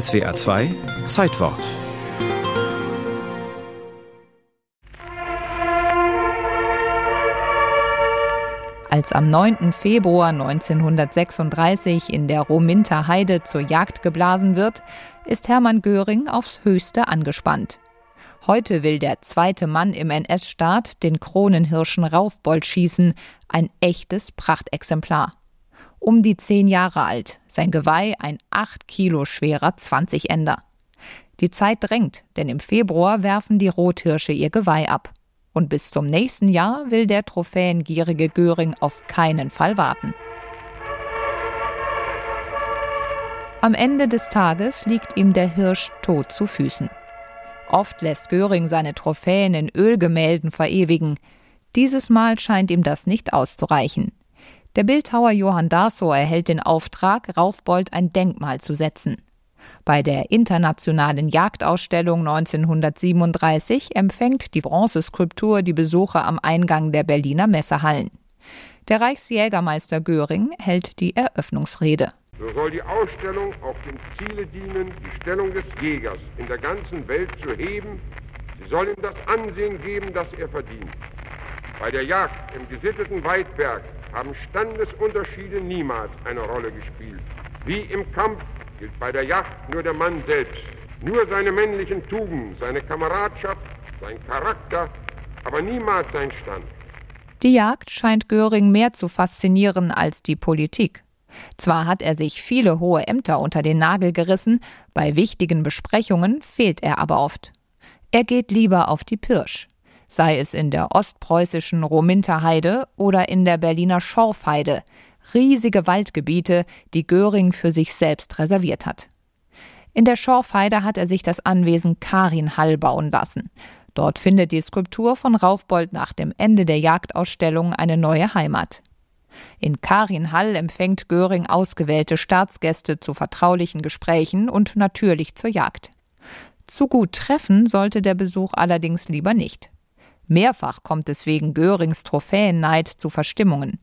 SWA 2 Zeitwort Als am 9. Februar 1936 in der Rominter Heide zur Jagd geblasen wird, ist Hermann Göring aufs höchste angespannt. Heute will der zweite Mann im NS-Staat den Kronenhirschen Raufbold schießen, ein echtes Prachtexemplar. Um die zehn Jahre alt, sein Geweih ein acht Kilo schwerer 20 Ender. Die Zeit drängt, denn im Februar werfen die Rothirsche ihr Geweih ab. Und bis zum nächsten Jahr will der trophäengierige Göring auf keinen Fall warten. Am Ende des Tages liegt ihm der Hirsch tot zu Füßen. Oft lässt Göring seine Trophäen in Ölgemälden verewigen. Dieses Mal scheint ihm das nicht auszureichen. Der Bildhauer Johann Darso erhält den Auftrag, Raufbold ein Denkmal zu setzen. Bei der internationalen Jagdausstellung 1937 empfängt die Bronzeskulptur die Besucher am Eingang der Berliner Messehallen. Der Reichsjägermeister Göring hält die Eröffnungsrede. So soll die Ausstellung auch dem Ziele dienen, die Stellung des Jägers in der ganzen Welt zu heben. Sie soll ihm das Ansehen geben, das er verdient. Bei der Jagd im gesitteten Weidberg haben Standesunterschiede niemals eine Rolle gespielt. Wie im Kampf gilt bei der Jagd nur der Mann selbst. Nur seine männlichen Tugenden, seine Kameradschaft, sein Charakter, aber niemals sein Stand. Die Jagd scheint Göring mehr zu faszinieren als die Politik. Zwar hat er sich viele hohe Ämter unter den Nagel gerissen, bei wichtigen Besprechungen fehlt er aber oft. Er geht lieber auf die Pirsch, sei es in der ostpreußischen Rominter Heide oder in der Berliner Schorfheide, riesige Waldgebiete, die Göring für sich selbst reserviert hat. In der Schorfheide hat er sich das Anwesen Karinhall bauen lassen. Dort findet die Skulptur von Raufbold nach dem Ende der Jagdausstellung eine neue Heimat. In Karinhall empfängt Göring ausgewählte Staatsgäste zu vertraulichen Gesprächen und natürlich zur Jagd. Zu gut treffen sollte der Besuch allerdings lieber nicht. Mehrfach kommt es wegen Görings Trophäenneid zu Verstimmungen.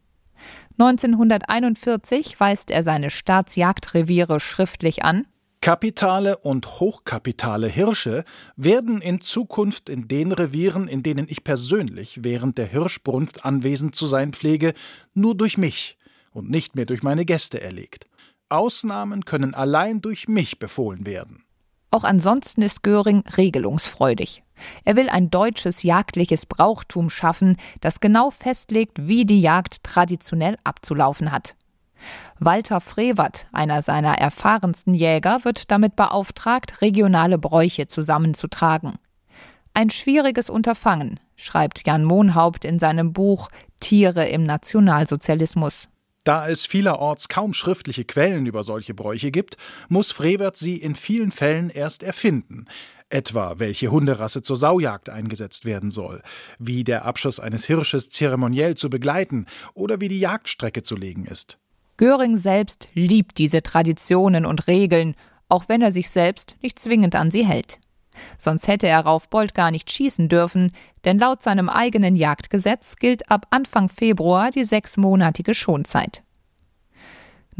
1941 weist er seine Staatsjagdreviere schriftlich an. Kapitale und hochkapitale Hirsche werden in Zukunft in den Revieren, in denen ich persönlich während der Hirschbrunft anwesend zu sein pflege, nur durch mich und nicht mehr durch meine Gäste erlegt. Ausnahmen können allein durch mich befohlen werden. Auch ansonsten ist Göring regelungsfreudig. Er will ein deutsches jagdliches Brauchtum schaffen, das genau festlegt, wie die Jagd traditionell abzulaufen hat. Walter Frevert, einer seiner erfahrensten Jäger, wird damit beauftragt, regionale Bräuche zusammenzutragen. Ein schwieriges Unterfangen, schreibt Jan Mohnhaupt in seinem Buch Tiere im Nationalsozialismus. Da es vielerorts kaum schriftliche Quellen über solche Bräuche gibt, muss Frevert sie in vielen Fällen erst erfinden. Etwa welche Hunderasse zur Saujagd eingesetzt werden soll, wie der Abschuss eines Hirsches zeremoniell zu begleiten oder wie die Jagdstrecke zu legen ist. Göring selbst liebt diese Traditionen und Regeln, auch wenn er sich selbst nicht zwingend an sie hält. Sonst hätte er Raufbold gar nicht schießen dürfen, denn laut seinem eigenen Jagdgesetz gilt ab Anfang Februar die sechsmonatige Schonzeit.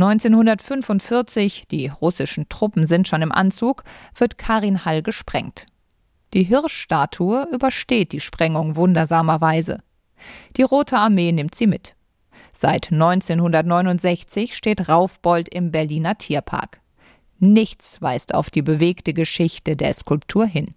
1945, die russischen Truppen sind schon im Anzug, wird Karin Hall gesprengt. Die Hirschstatue übersteht die Sprengung wundersamerweise. Die Rote Armee nimmt sie mit. Seit 1969 steht Raufbold im Berliner Tierpark. Nichts weist auf die bewegte Geschichte der Skulptur hin.